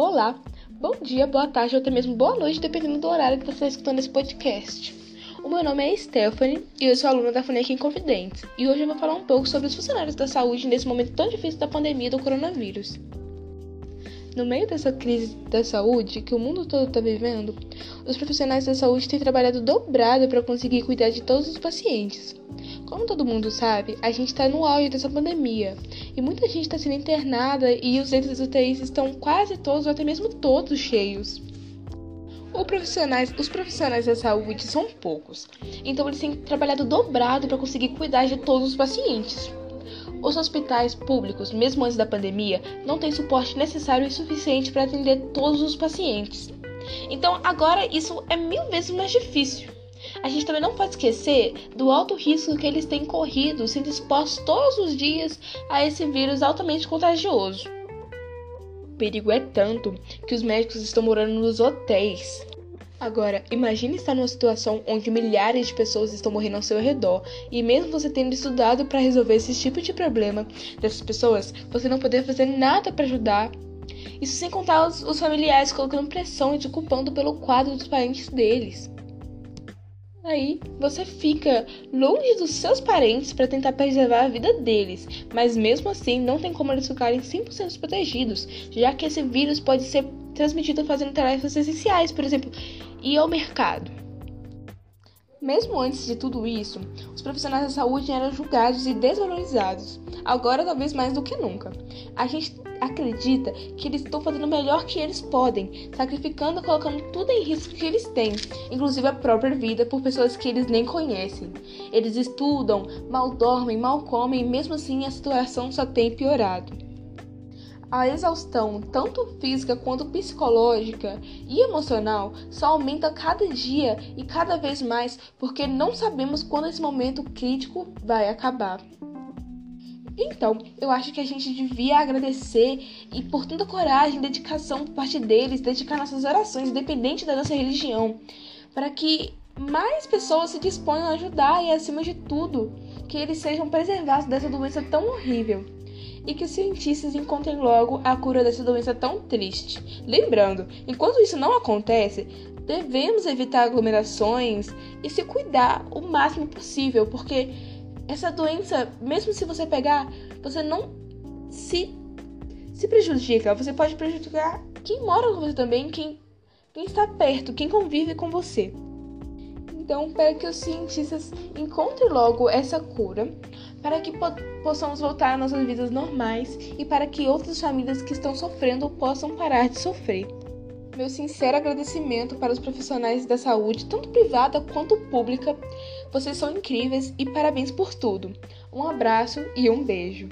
Olá, bom dia, boa tarde ou até mesmo boa noite, dependendo do horário que você está escutando esse podcast. O meu nome é Stephanie e eu sou aluna da FUNEC Inconfidentes. E hoje eu vou falar um pouco sobre os funcionários da saúde nesse momento tão difícil da pandemia do coronavírus. No meio dessa crise da saúde que o mundo todo está vivendo, os profissionais da saúde têm trabalhado dobrado para conseguir cuidar de todos os pacientes. Como todo mundo sabe, a gente está no auge dessa pandemia e muita gente está sendo internada e os leitos UTIs estão quase todos ou até mesmo todos cheios. Profissionais, os profissionais da saúde são poucos, então eles têm trabalhado dobrado para conseguir cuidar de todos os pacientes. Os hospitais públicos, mesmo antes da pandemia, não têm suporte necessário e suficiente para atender todos os pacientes. Então agora isso é mil vezes mais difícil. A gente também não pode esquecer do alto risco que eles têm corrido, sendo expostos todos os dias a esse vírus altamente contagioso. O perigo é tanto que os médicos estão morando nos hotéis. Agora, imagine estar numa situação onde milhares de pessoas estão morrendo ao seu redor e mesmo você tendo estudado para resolver esse tipo de problema dessas pessoas, você não poder fazer nada para ajudar. Isso sem contar os, os familiares colocando pressão e te culpando pelo quadro dos parentes deles. Aí você fica longe dos seus parentes para tentar preservar a vida deles, mas mesmo assim não tem como eles ficarem 100% protegidos, já que esse vírus pode ser transmitido fazendo tarefas essenciais, por exemplo, ir ao mercado. Mesmo antes de tudo isso, os profissionais da saúde eram julgados e desvalorizados, agora talvez mais do que nunca. A gente acredita que eles estão fazendo o melhor que eles podem, sacrificando e colocando tudo em risco que eles têm, inclusive a própria vida, por pessoas que eles nem conhecem. Eles estudam, mal dormem, mal comem, e mesmo assim a situação só tem piorado. A exaustão, tanto física quanto psicológica e emocional, só aumenta cada dia e cada vez mais porque não sabemos quando esse momento crítico vai acabar. Então, eu acho que a gente devia agradecer e por tanta coragem e dedicação por parte deles, dedicar nossas orações, independente da nossa religião, para que mais pessoas se disponham a ajudar e, acima de tudo, que eles sejam preservados dessa doença tão horrível e que os cientistas encontrem logo a cura dessa doença tão triste. Lembrando, enquanto isso não acontece, devemos evitar aglomerações e se cuidar o máximo possível, porque essa doença, mesmo se você pegar, você não se se prejudica, você pode prejudicar quem mora com você também, quem, quem está perto, quem convive com você. Então, para que os cientistas encontrem logo essa cura, para que po possamos voltar às nossas vidas normais e para que outras famílias que estão sofrendo possam parar de sofrer. Meu sincero agradecimento para os profissionais da saúde, tanto privada quanto pública. Vocês são incríveis e parabéns por tudo. Um abraço e um beijo.